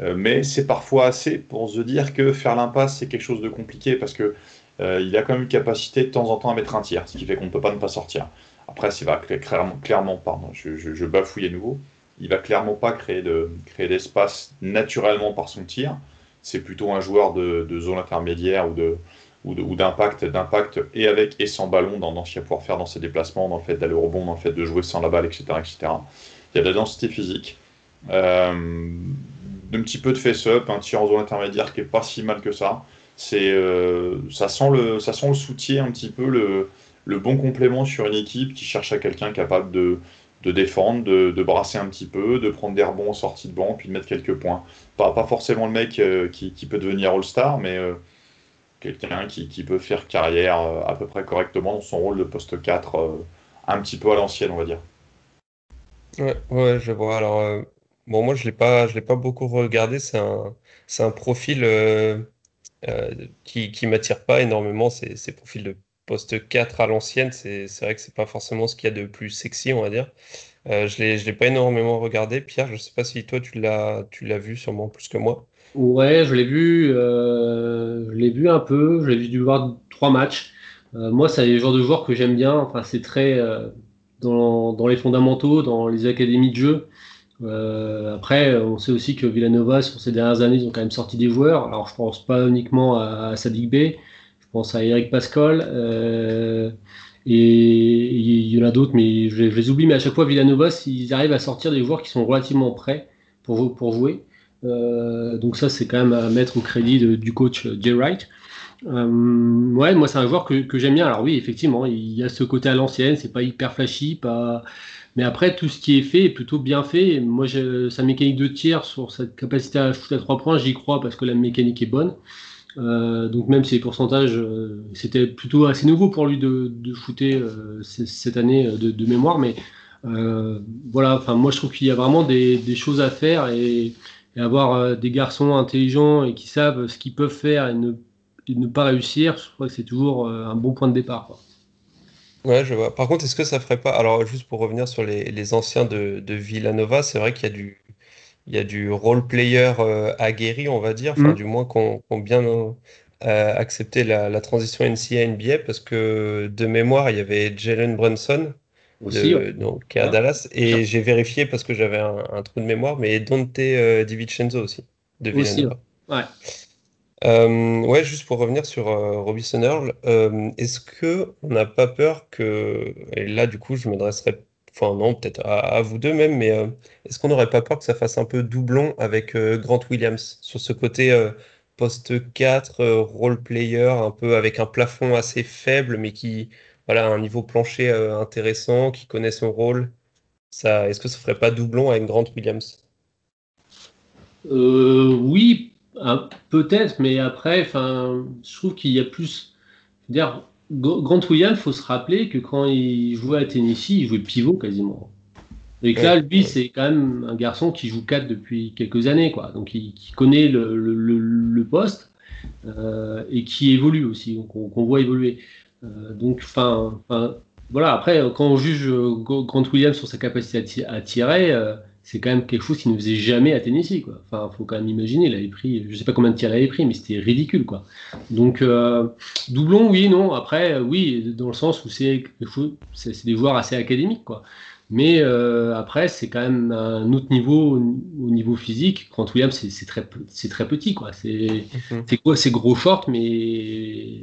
Euh, mais c'est parfois assez pour se dire que faire l'impasse, c'est quelque chose de compliqué parce que euh, il a quand même une capacité de temps en temps à mettre un tir, ce qui fait qu'on ne peut pas ne pas sortir. Après, c'est clairement, clairement, pardon, je, je, bafouille à nouveau il va clairement pas créer de créer d'espace naturellement par son tir. C'est plutôt un joueur de, zone intermédiaire ou de ou d'impact, d'impact et avec et sans ballon dans, dans ce qu'il va pouvoir faire dans ses déplacements, dans le fait d'aller au rebond, dans le fait de jouer sans la balle, etc., etc. Il y a de la densité physique. Euh, un petit peu de face-up, un tir en zone intermédiaire qui est pas si mal que ça. Euh, ça sent le, ça sent le soutien un petit peu le, le bon complément sur une équipe qui cherche à quelqu'un capable de, de défendre, de, de, brasser un petit peu, de prendre des rebonds en sortie de banc, puis de mettre quelques points. Pas, pas forcément le mec euh, qui, qui, peut devenir All-Star, mais quelqu'un qui, peut faire carrière à peu près correctement dans son rôle de poste 4, un petit peu à l'ancienne, on va dire. Ouais, ouais, je vois. Alors, Bon, moi, je je l'ai pas beaucoup regardé. C'est un, un profil euh, euh, qui, qui m'attire pas énormément. Ces profils de poste 4 à l'ancienne. C'est, c'est vrai que c'est pas forcément ce qu'il y a de plus sexy, on va dire. Euh, je l'ai, je l'ai pas énormément regardé. Pierre, je sais pas si toi tu l'as, vu sûrement plus que moi. Ouais, je l'ai vu, je l'ai vu un peu. J'ai dû voir trois matchs. moi, c'est le genre de joueur que j'aime bien. Enfin, c'est très dans, dans les fondamentaux, dans les académies de jeu. Euh, après, on sait aussi que Villanova, sur ces dernières années, ils ont quand même sorti des joueurs. Alors, je pense pas uniquement à, Sadik Bey, je pense à Eric Pascal, euh, et il y en a d'autres, mais je, les oublie. Mais à chaque fois, Villanova, ils arrivent à sortir des joueurs qui sont relativement prêts pour, pour jouer. Euh, donc ça, c'est quand même à mettre au crédit du coach Jay Wright. ouais, moi, c'est un joueur que, que j'aime bien. Alors oui, effectivement, il y a ce côté à l'ancienne, c'est pas hyper flashy, pas mais après, tout ce qui est fait est plutôt bien fait. moi, sa mécanique de tir sur cette capacité à shooter à 3 points, j'y crois parce que la mécanique est bonne. Euh, donc même si les pourcentages, euh, c'était plutôt assez nouveau pour lui de, de shooter euh, cette année de, mémoire. Mais voilà, enfin moi je trouve qu'il y a vraiment des, choses à faire et, avoir des garçons intelligents et qui savent ce qu'ils peuvent faire et ne, ne pas réussir, je crois que c'est toujours un bon point de départ. Quoi. Ouais, je vois. Par contre, est-ce que ça ferait pas. Alors, juste pour revenir sur les, anciens de Villanova, c'est vrai qu'il y a du, il y a du role player euh, aguerri, on va dire, enfin, mm. du moins qu'on bien euh, accepté la, la transition NCAA-NBA, parce que de mémoire, il y avait Jalen Brunson, Aussi, donc, qui est à Dallas, et j'ai vérifié parce que j'avais un, trou de mémoire, mais Dante euh, DiVincenzo aussi, de Villanova. ouais. Euh, ouais, juste pour revenir sur euh, Robinson Earl, euh, est-ce que on n'a pas peur que, et là du coup je m'adresserai, enfin non, peut-être à, vous deux même, mais est-ce qu'on n'aurait pas peur que ça fasse un peu doublon avec Grant Williams sur ce côté poste 4, role player, un peu avec un plafond assez faible, mais qui, voilà, un niveau plancher intéressant, qui connaît son rôle? Ça, est-ce que ça ferait pas doublon avec Grant Williams? oui, Peut-être, mais après, je trouve qu'il y a plus. Dire, Grant Williams, faut se rappeler que quand il jouait à Tennessee, il jouait pivot quasiment. Et que là, lui, c'est quand même un garçon qui joue 4 depuis quelques années, quoi. Donc, il, qui connaît le, le, le, poste euh, et qui évolue aussi, qu'on voit évoluer. Euh, donc, enfin, voilà. Après, quand on juge Grant Williams sur sa capacité à, tirer, euh, c'est quand même quelque chose qu'il ne faisait jamais à Tennessee. Quoi. Enfin, faut quand même imaginer, il avait pris, je sais pas combien de tirs il avait pris, mais c'était ridicule. Quoi. Donc, euh, doublon, oui, non. Après, oui, dans le sens où c'est des joueurs assez académiques. Quoi. Mais euh, après, c'est quand même un autre niveau au niveau physique. Grant Williams, c'est très, très petit. C'est mhm. quoi C'est gros short, mais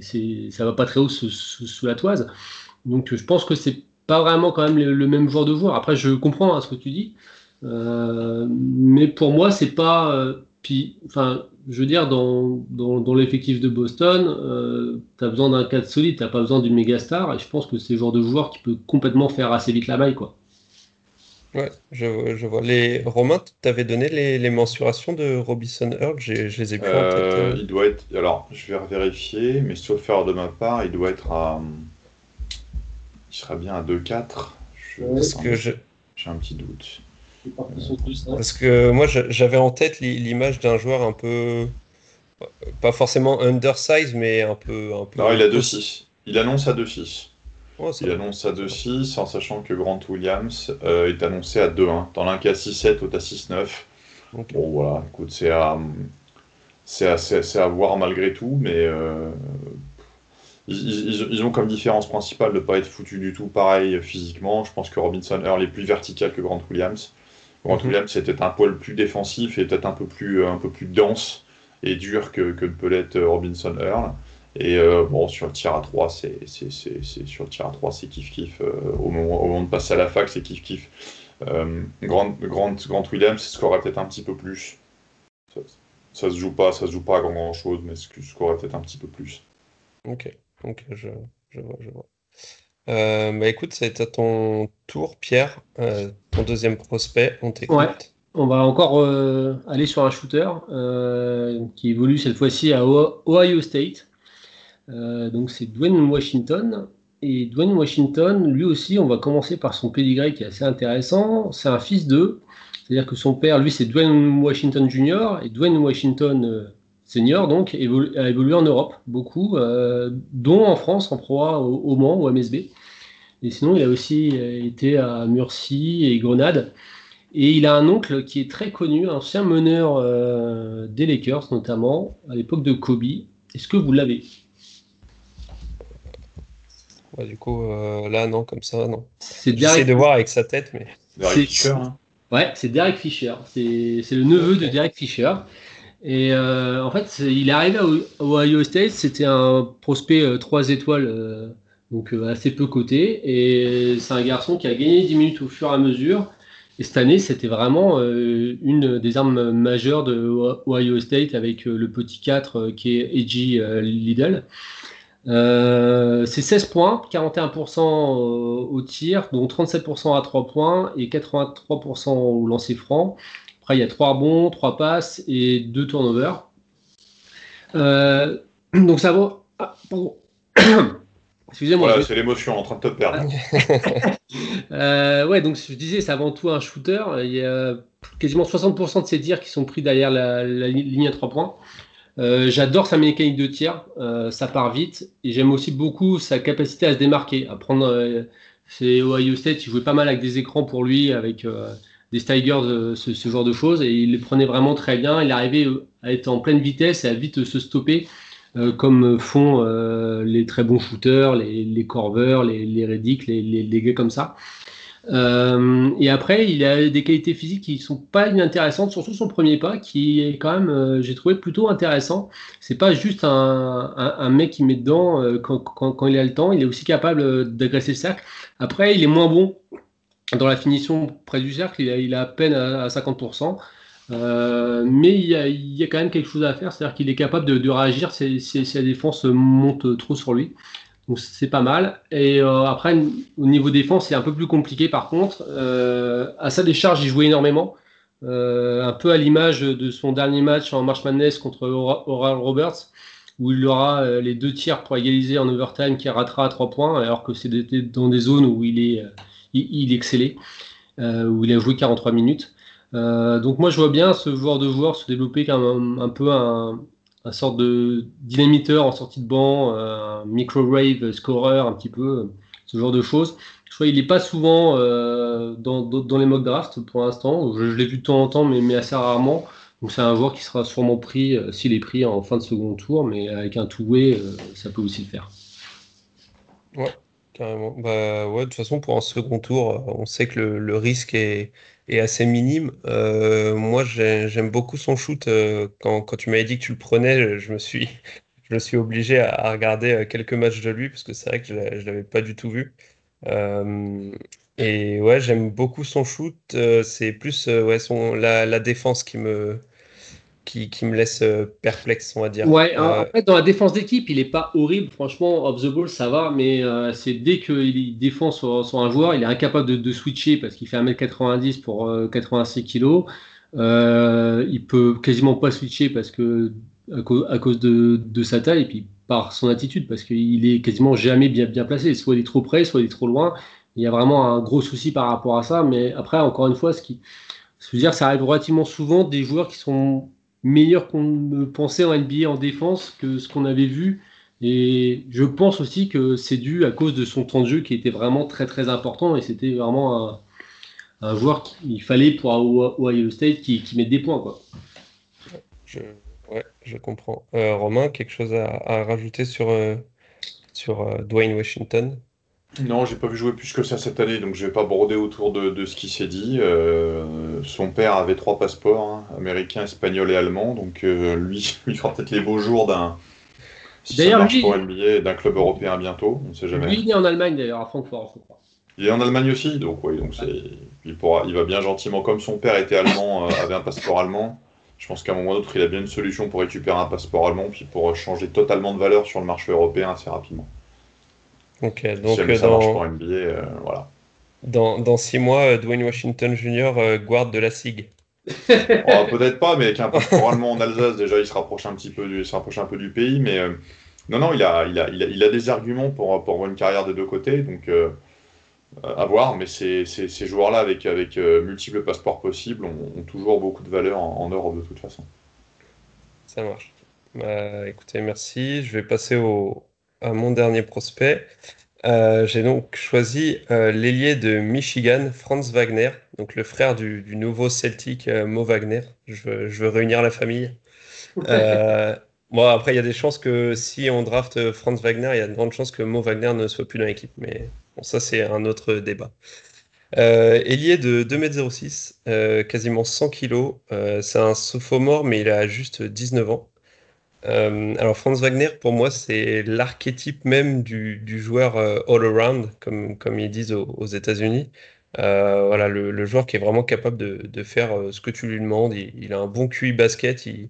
ça va pas très haut sous, sous, la toise. Donc, je pense que c'est pas vraiment quand même le, même joueur de joueur. Après, je comprends hein, ce que tu dis. Euh, mais pour moi, c'est pas. Euh, puis, enfin, je veux dire, dans, dans, dans l'effectif de Boston, euh, tu as besoin d'un cadre solide, tu pas besoin d'une méga star, et je pense que c'est le genre de joueur qui peut complètement faire assez vite la maille, quoi. Ouais, je, je vois. Les Romain, tu avais donné les, les, mensurations de Robinson Earl, je les ai plus en tête. Il doit être. Alors, je vais vérifier, mais sauf faire de ma part, il doit être à. Il sera bien à 2-4. Je... que je... J'ai un petit doute. Parce que moi, j'avais en tête l'image d'un joueur un peu. Pas forcément undersize, mais un peu. Un peu non, il a 2-6. Il annonce à 2-6. il annonce à 2-6 en sachant que Grant Williams euh, est annoncé à 2-1. T'en as un qui est à 6-7, l'autre à 6-9. Bon, voilà, écoute, c'est à, à, à, voir malgré tout, mais euh, ils, ils, ont comme différence principale de ne pas être foutu du tout pareil physiquement. Je pense que Robinson Earl est plus vertical que Grant Williams. Grant. Williams c'était un poil plus défensif et peut-être un peu plus un peu plus dense et dur que, que peut l'être euh, Robinson Earl. Et euh, bon, sur le tir à 3, c'est, c'est, c'est, c'est- sur le tir à 3, c'est kiff-kiff. Euh, au, moment, au moment de passer à la fac, c'est kiff-kiff. Euh, Grant, Grant, Grant Williams scorerait peut-être un petit peu plus. Ça, ça se joue pas, ça se joue pas à grand chose, mais ce scorerait peut-être un petit peu plus. Ok, ok, je, je vois, je vois. Euh, bah écoute, c'est à ton tour, Pierre, euh, ton deuxième prospect, on t'écoute. On va encore euh, aller sur un shooter euh, qui évolue cette fois-ci à Ohio State. Donc c'est Dwayne Washington. Et Dwayne Washington, lui aussi, on va commencer par son pédigré qui est assez intéressant. C'est un fils d'eux. C'est-à-dire que son père, lui, c'est Dwayne Washington Jr. et Dwayne Washington Senior, donc, a évolué en Europe, beaucoup, dont en France, en Pro A, au, au Mans, au MSB. Et sinon, il a aussi euh, été à Murcie et Grenade. Et il a un oncle qui est très connu, un ancien meneur euh, des Lakers, notamment, à l'époque de Kobe. Est-ce que vous l'avez? Ouais, du coup, euh, là, non, comme ça, non. C'est J'essaie Derek... de voir avec sa tête, mais Derek C'est- Fisher, hein. Ouais, c'est Derek Fisher. C'est c'est le neveu de Derek Fisher. Et euh, en fait, il est arrivé à Ohio State. C'était un prospect 3 étoiles, euh, donc euh, assez peu coté. Et c'est un garçon qui a gagné 10 minutes au fur et à mesure. Et cette année, c'était vraiment euh, une des armes majeures de Ohio State avec euh, le petit 4 euh, qui est Edgy Liddell. C'est 16 points, 41% au, tir, dont 37% à 3 points et 83% au lancer franc. Après, il y a 3 rebonds, 3 passes et 2 turnovers. Donc ça vaut. Ah. *clears throat* Excusez-moi. Voilà, je- c'est l'émotion en train de te perdre. *laughs* euh, ouais, donc je disais, c'est avant tout un shooter. Il y a quasiment 60% de ses tirs qui sont pris derrière la, la li- ligne à 3 points. Euh, J'adore sa mécanique de tir, euh, ça part vite. Et j'aime aussi beaucoup sa capacité à se démarquer, à prendre. c'est Ohio State, il jouait pas mal avec des écrans pour lui, avec des Tigers, ce, ce genre de choses. Et il les prenait vraiment très bien. Il arrivait à être en pleine vitesse et à vite se stopper. Euh, comme font euh, les très bons shooters, les, les Corvers, les, les les, les, gars comme ça. Euh, et après, il a des qualités physiques qui sont pas inintéressantes, surtout son premier pas, qui est quand même, j'ai trouvé plutôt intéressant. C'est pas juste un, mec qui met dedans quand, il a le temps, il est aussi capable d'agresser le cercle. Après, il est moins bon dans la finition près du cercle, il a, il a à peine à 50%. Euh, mais il y, a, y, a, quand même quelque chose à faire, c'est-à-dire qu'il est capable de, de réagir si, si, si, la défense monte trop sur lui. Donc c'est pas mal. Et euh, après, au niveau défense, c'est un peu plus compliqué par contre. Euh, à sa décharge, il jouait énormément. Euh, un peu à l'image de son dernier match en March Madness contre Oral Roberts, où il aura euh, les deux tirs pour égaliser en overtime qui ratera à 3 points, alors que c'est dans des zones où il est, il, il où il a joué 43 minutes. Euh, donc moi je vois bien ce joueur de joueur se développer comme un, peu un, un, sorte de dynamiteur en sortie de banc, un micro-wave scorer un petit peu, ce genre de choses. Je crois qu'il n'est pas souvent euh, dans, les mock drafts pour l'instant. Je, l'ai vu de temps en temps, mais, assez rarement. Donc c'est un joueur qui sera sûrement pris, euh, s'il est pris en fin de second tour, mais avec un two-way, euh, ça peut aussi le faire. Ouais, carrément. Bah ouais, de toute façon, pour un second tour, on sait que le risque est, est, assez minime. Euh, moi, j'aime beaucoup son shoot. Euh, quand, tu m'avais dit que tu le prenais, je me suis, *laughs* je me suis obligé à, regarder quelques matchs de lui parce que c'est vrai que je ne l'avais pas du tout vu. Euh, et ouais, j'aime beaucoup son shoot. Euh, c'est plus ouais, son, la, défense qui me, qui, qui me laisse euh, perplexe, on va dire. Ouais, en fait, dans la défense d'équipe, il n'est pas horrible. Franchement, off the ball, ça va, mais euh, c'est dès qu'il défend sur, sur, un joueur, il est incapable de, de switcher parce qu'il fait 1m90 pour euh, 86 kg. Euh, il peut quasiment pas switcher parce que à, cause, à cause de, de, sa taille et puis par son attitude parce qu'il est quasiment jamais bien, bien placé. Soit il est trop près, soit il est trop loin. Il y a vraiment un gros souci par rapport à ça. Mais après, encore une fois, ce qui, je veux dire, ça arrive relativement souvent des joueurs qui sont meilleurs qu'on ne pensait en NBA en défense que ce qu'on avait vu. Et je pense aussi que c'est dû à cause de son temps de jeu qui était vraiment très très important et c'était vraiment un, joueur qu'il fallait pour Ohio State qui, qui des points. Quoi. Je, ouais, je comprends. Euh, Romain, quelque chose à, à rajouter sur, euh, sur euh, Dwayne Washington? Non, j'ai pas vu jouer plus que ça cette année, donc je vais pas broder autour de, ce qui s'est dit. Euh, son père avait trois passeports, hein, américain, espagnol et allemand, donc euh, lui, *laughs* il fera peut-être les beaux jours d'un. Si d'ailleurs, pour NBA, d'un club européen bientôt, on ne sait jamais. Lui, il est en Allemagne d'ailleurs, à Francfort, je crois. Il est en Allemagne aussi, donc oui, donc c'est, il pourra, il va bien gentiment, comme son père était allemand, euh, avait un passeport allemand. Je pense qu'à un moment ou d'autre, il a bien une solution pour récupérer un passeport allemand, puis pour changer totalement de valeur sur le marché européen assez rapidement. Ok, donc si ça dans... marche pour NBA, euh, voilà. Dans, dans, six mois, euh, Dwayne Washington Jr. Euh, guarde de la SIG. *laughs* oh, Peut-être pas, mais avec un passeport allemand en Alsace, déjà, il se rapproche un petit peu du, se rapproche un peu du pays. Mais non, non, il a, il, a, il, a, il a des arguments pour, pour avoir une carrière des deux côtés. Donc, à voir. Mais ces, ces, ces joueurs-là, avec, avec multiples passeports possibles, ont, toujours beaucoup de valeur en, en, Europe de toute façon. Ça marche. Bah, écoutez, merci. Je vais passer au, à mon dernier prospect. Euh, j'ai donc choisi euh, l'ailier de Michigan, Franz Wagner, donc le frère du, nouveau Celtic euh, Mo Wagner. Je veux, réunir la famille. bon, après, il y a des chances que si on draft Franz Wagner, il y a de grandes chances que Mo Wagner ne soit plus dans l'équipe. Mais bon, ça, c'est un autre débat. ailier de 2m06, quasiment 100 kg. c'est un sophomore, mais il a juste 19 ans. Euh, alors Franz Wagner, pour moi, c'est l'archétype même du, joueur euh, all-around, comme, comme ils disent aux, États-Unis. Euh, voilà, le, joueur qui est vraiment capable de, faire ce que tu lui demandes. Il, a un bon QI basket, il,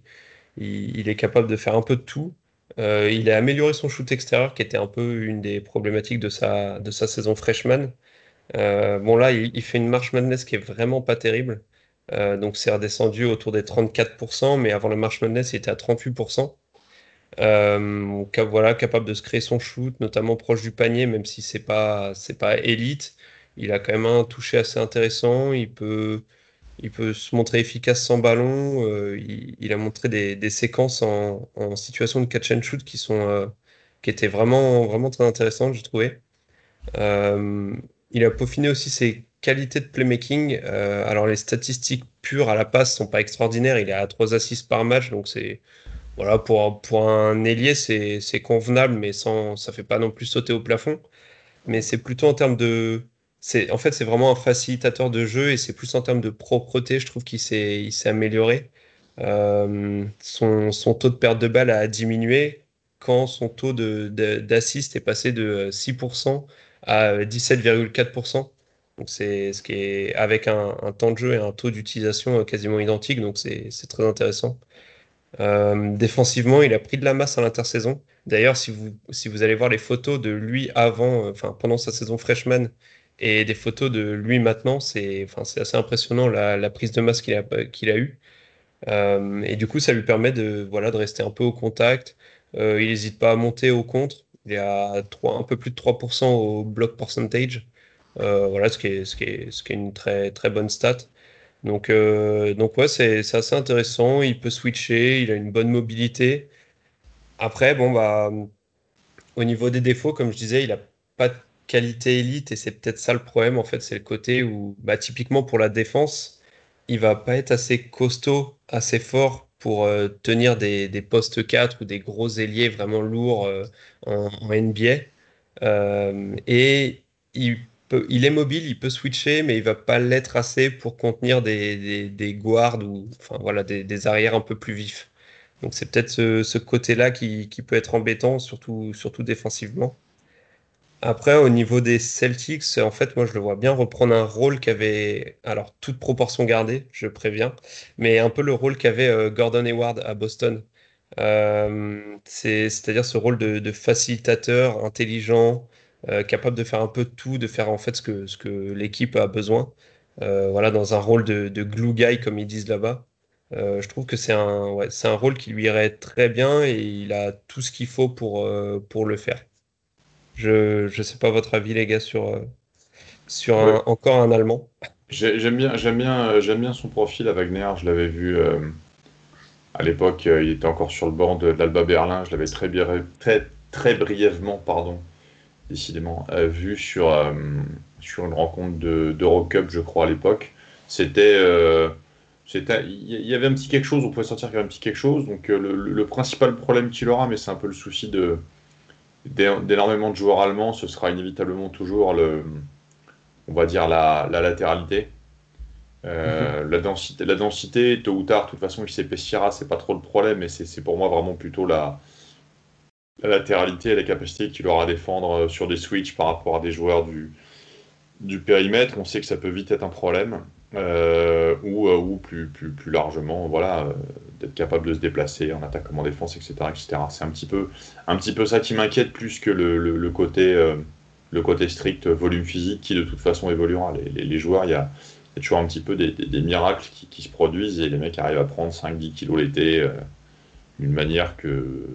il, est capable de faire un peu de tout. il a amélioré son shoot extérieur, qui était un peu une des problématiques de sa, de sa saison freshman. bon là, il, fait une marche madness qui est vraiment pas terrible. Donc c'est redescendu autour des 34%, mais avant le March Madness, il était à 38%. Euh, voilà, capable de se créer son shoot, notamment proche du panier, même si c'est pas c'est pas élite. Il a quand même un toucher assez intéressant. Il peut il peut se montrer efficace sans ballon. Euh, il, a montré des, séquences en, situation de catch and shoot qui sont euh, qui étaient vraiment vraiment très intéressantes, j'ai trouvé. il a peaufiné aussi ses qualités de playmaking. alors les statistiques pures à la passe sont pas extraordinaires. Il est à 3 assists par match, donc c'est voilà, pour, pour un ailier, c'est convenable, mais sans, ça fait pas non plus sauter au plafond. Mais c'est plutôt en termes de. En fait, c'est vraiment un facilitateur de jeu et c'est plus en termes de propreté, je trouve qu'il s'est amélioré. Euh, son, son, taux de perte de balle a diminué quand son taux d'assist est passé de 6% à 17,4%. Donc c'est ce qui est avec un, temps de jeu et un taux d'utilisation quasiment identique, donc c'est très intéressant. Euh, défensivement, il a pris de la masse à l'intersaison. D'ailleurs, si vous, si vous allez voir les photos de lui avant, euh, enfin pendant sa saison freshman et des photos de lui maintenant, c'est enfin, assez impressionnant la, prise de masse qu'il a, qu'il a eue. Euh, et du coup, ça lui permet de, voilà, de rester un peu au contact. il n'hésite pas à monter au contre. Il est à 3, un peu plus de 3% au block percentage. Voilà, ce qui, est, ce, qui est, ce qui est une très, très bonne stat. Donc, euh, donc ouais, c'est assez intéressant. Il peut switcher, il a une bonne mobilité. Après, bon, bah, au niveau des défauts, comme je disais, il n'a pas de qualité élite et c'est peut-être ça le problème. En fait, c'est le côté où, bah, typiquement pour la défense, il va pas être assez costaud, assez fort pour euh, tenir des, des, postes 4 ou des gros ailiers vraiment lourds euh, en, en, NBA. et il il est mobile, il peut switcher, mais il va pas l'être assez pour contenir des, des, guards ou enfin, voilà, des, arrières un peu plus vifs. Donc c'est peut-être ce, côté-là qui, peut être embêtant, surtout, surtout défensivement. Après, au niveau des Celtics, en fait, moi, je le vois bien reprendre un rôle qu'avait, alors, toute proportion gardée, je préviens, mais un peu le rôle qu'avait euh, Gordon Hayward à Boston. Euh, c'est-à-dire ce rôle de facilitateur intelligent, euh, capable de faire un peu de tout, de faire en fait ce que, ce que l'équipe a besoin. Euh, voilà, dans un rôle de, de glue guy, comme ils disent là-bas. Euh, je trouve que c'est un, ouais, c'est un rôle qui lui irait très bien et il a tout ce qu'il faut pour, pour le faire. Je ne sais pas votre avis, les gars, sur, sur encore un Allemand. J'aime bien, j'aime bien, j'aime bien son profil à Wagner. Je l'avais vu à l'époque, il était encore sur le banc de, l'Alba Berlin. Je l'avais très, très, très brièvement, pardon, décidément, vu sur, euh, sur une rencontre d'Eurocup, je crois, à l'époque. C'était. Euh, il y avait un petit quelque chose, on pouvait sortir un petit quelque chose. Donc, euh, le, principal problème qu'il aura, mais c'est un peu le souci de, d'énormément de joueurs allemands, ce sera inévitablement toujours le, on va dire la, latéralité. Euh, mhm. la, densité, la densité, tôt ou tard, de toute façon, il s'épaissira, c'est pas trop le problème, mais c'est pour moi vraiment plutôt la, la latéralité et la capacité qu'il aura à défendre euh, sur des switches par rapport à des joueurs du, du périmètre. On sait que ça peut vite être un problème. Euh, ou, ou plus, plus, plus, largement, voilà, d'être capable de se déplacer en attaque comme en défense, etc. etc. C'est un petit, peu, un petit peu ça qui m'inquiète plus que le, le, côté, le côté strict volume physique qui de toute façon évoluera. Les, joueurs, il y a, toujours un petit peu des, des, miracles qui, qui, se produisent et les mecs arrivent à prendre 5-10 kilos l'été d'une manière que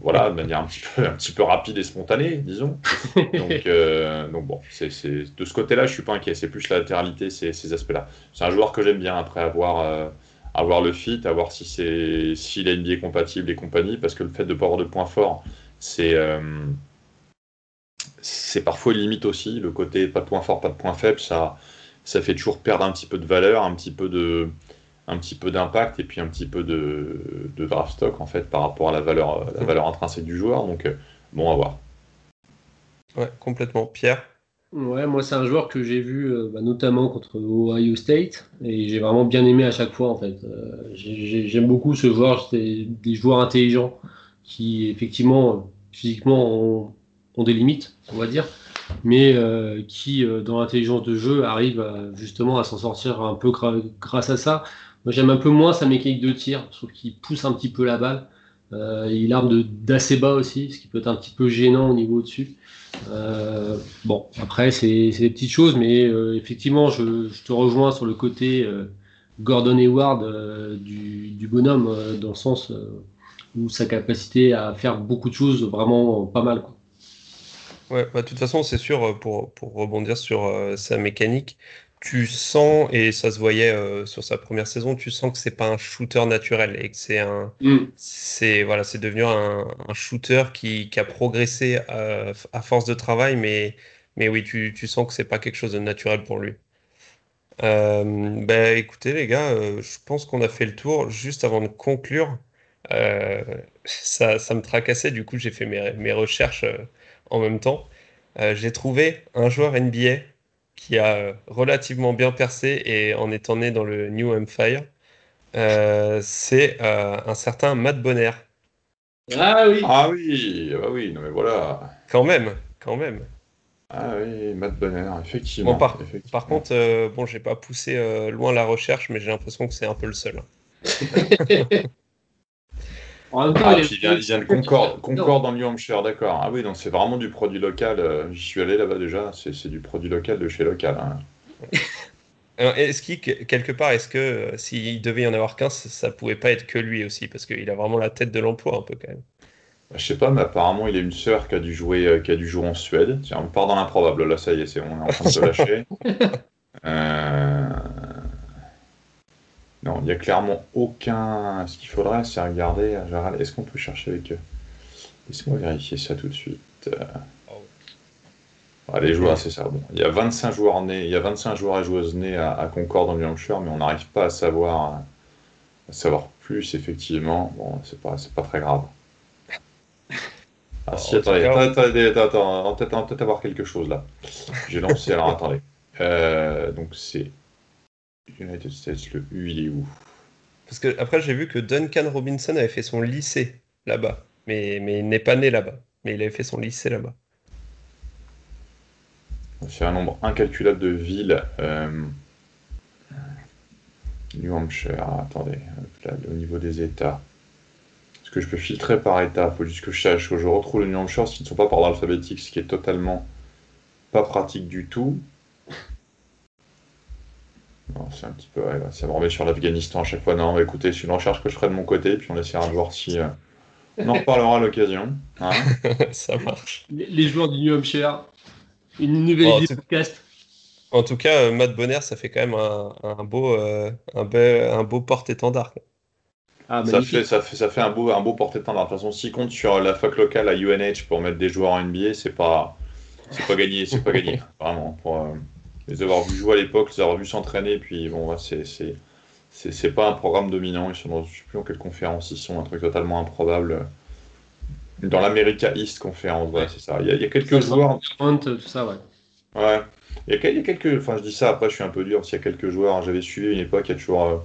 voilà, de manière un petit, peu, un petit peu rapide et spontanée, disons. *laughs* Donc, euh, donc bon, c'est, de ce côté-là, je suis pas inquiet. C'est plus la latéralité, ces, ces aspects-là. C'est un joueur que j'aime bien après avoir, euh, avoir le fit, avoir si c'est s'il est NBA compatible et compagnie, parce que le fait de pas avoir de points forts, c'est euh, c'est parfois une limite aussi. Le côté pas de points forts, pas de points faibles, ça ça fait toujours perdre un petit peu de valeur, un petit peu de un petit peu d'impact et puis un petit peu de, de, draft stock en fait par rapport à la valeur, la valeur intrinsèque du joueur. Donc euh, bon à voir. Ouais, complètement. Pierre? Ouais, moi c'est un joueur que j'ai vu euh, bah, notamment contre Ohio State et j'ai vraiment bien aimé à chaque fois en fait. Euh, j'aime beaucoup ce joueur, c'est des joueurs intelligents qui effectivement physiquement ont, ont, des limites, on va dire, mais qui dans l'intelligence de jeu arrivent justement à s'en sortir un peu grâce à ça. J'aime un peu moins sa mécanique de tir, je trouve qu'il pousse un petit peu la balle. Euh, il arme d'assez bas aussi, ce qui peut être un petit peu gênant au niveau dessus. Euh, bon, après, c'est des petites choses, mais euh, effectivement, je, te rejoins sur le côté Gordon Hayward du, du, bonhomme, dans le sens où sa capacité à faire beaucoup de choses, vraiment pas mal. Ouais, bah, de toute façon, c'est sûr, pour, pour rebondir sur sa mécanique, tu sens, et ça se voyait euh, sur sa première saison, tu sens que c'est pas un shooter naturel et que c'est un, mm. c'est voilà, c'est devenu un, shooter qui, qui, a progressé à, à, force de travail, mais, mais oui, tu, tu sens que c'est pas quelque chose de naturel pour lui. Euh, ben, écoutez les gars, euh, je pense qu'on a fait le tour. Juste avant de conclure, euh, *laughs* ça, ça, me tracassait, du coup j'ai fait mes, mes recherches en même temps. j'ai trouvé un joueur NBA qui a relativement bien percé et en étant né dans le New Empire, euh, c'est euh, un certain Matt Bonner. Ah oui. Ah oui, ah oui, non mais voilà. Quand même, quand même. Ah oui, Matt Bonner, effectivement. Bon, par, par, contre, euh, bon, j'ai pas poussé loin la recherche, mais j'ai l'impression que c'est un peu le seul. *laughs* ah, il, vient, de Concorde, Concorde en New Hampshire, d'accord. Ah oui, donc c'est vraiment du produit local. Euh, j'y suis allé là-bas déjà, c'est du produit local de chez local. Hein. *laughs* est-ce qu'il, quelque part, est-ce que euh, s'il devait y en avoir qu'un, ça, pouvait pas être que lui aussi Parce qu'il a vraiment la tête de l'emploi un peu quand même. Bah, je sais pas, mais apparemment il a une sœur qui a dû jouer, euh, qui a dû jouer en Suède. Tiens, on part dans l'improbable. Là, ça y est, c'est, on est en train de se lâcher. *laughs* euh... Non, il n'y a clairement aucun. Ce qu'il faudrait, c'est regarder. Est-ce qu'on peut chercher avec eux? Laisse-moi vérifier ça tout de suite. Ah, les joueurs, c'est ça. Bon, il y a 25 joueurs nés, il y a 25 joueurs et joueuses nés à, Concorde en New Hampshire, mais on n'arrive pas à savoir, à savoir plus effectivement. Bon, c'est pas, c'est pas très grave. Ah si, attendez, attendez, attendez, attends, peut-être avoir quelque chose là. J'ai lancé, alors attendez. Euh, donc c'est United States, le U, il est où? Parce que après, j'ai vu que Duncan Robinson avait fait son lycée là-bas, mais, mais il n'est pas né là-bas, mais il avait fait son lycée là-bas. C'est un nombre incalculable de villes. Euh, New Hampshire, attendez, au niveau des États. Est-ce que je peux filtrer par État? Il faut juste que je sache que je retrouve le New Hampshire s'ils ne sont pas par ordre alphabétique, ce qui est totalement pas pratique du tout c'est un petit peu, ça me remet sur l'Afghanistan à chaque fois. Non, écoutez, c'est une recherche que je ferai de mon côté, puis on essaiera de voir si. Euh, on en reparlera à l'occasion. Hein. *laughs* ça marche. Les, joueurs du New Hampshire, une nouvelle idée podcast. En tout cas, euh, Matt Bonner, ça fait quand même un, beau, euh, un, beau porte-étendard. Ah, ça, fait, ça, fait, ça fait un beau, un beau porte-étendard. De toute façon, s'il compte sur la fac locale à UNH pour mettre des joueurs en NBA, c'est pas, c'est pas gagné, c'est pas gagné. *laughs* Vraiment. Pour, les avoir vu jouer à l'époque, les avoir vu s'entraîner, puis bon, c'est c'est pas un programme dominant. Ils sont dans, je sais plus en quelle conférence ils sont, un truc totalement improbable. Dans l'America East Conference, ouais, c'est ça. Il y, a, il y a quelques joueurs. Tout ça, ouais. Ouais. Il y, a, il y a quelques. Enfin, je dis ça, après, je suis un peu dur. S'il y a quelques joueurs, hein, j'avais suivi une époque, il y a toujours. euh,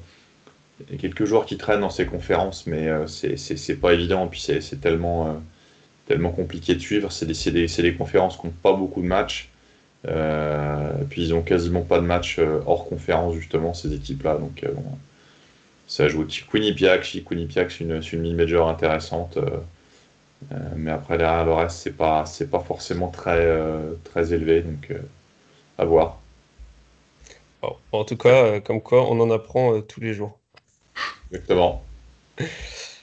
il y a quelques joueurs qui traînent dans ces conférences, mais euh, c'est- pas évident. Puis c'est tellement, euh, tellement compliqué de suivre. C'est des, des, c'est des conférences qui n'ont pas beaucoup de matchs. Euh, puis ils ont quasiment pas de matchs euh, hors conférence, justement, ces équipes-là. Donc, euh, bon, ça joue Quinnipiac. Quinnipiac, c'est une, une mid-major intéressante. mais après, derrière le reste, c'est pas, c'est pas forcément très, très élevé. Donc, à voir. Bon, en tout cas, comme quoi, on en apprend tous les jours. Exactement.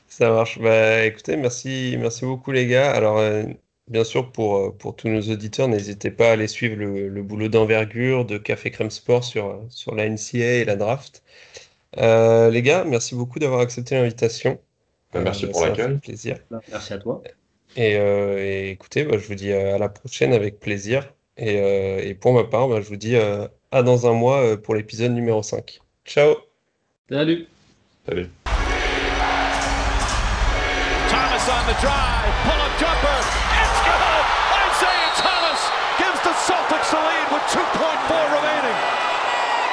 Ça marche. Bah, écoutez, merci, merci beaucoup les gars. Alors, euh, bien sûr, pour, euh, pour tous nos auditeurs, n'hésitez pas à aller suivre le, le boulot d'envergure de Café Crème Sport sur, euh, sur la NCA et la draft. Euh, les gars, merci beaucoup d'avoir accepté l'invitation. Bah, merci Euh, pour l'accueil. plaisir. Merci à toi. Et, euh, et écoutez, bah, je vous dis à la prochaine avec plaisir. Et, euh, et pour ma part, bah, je vous dis euh, à dans un mois pour l'épisode numéro 5. Ciao! Salut. Salut. Thomas on the drive.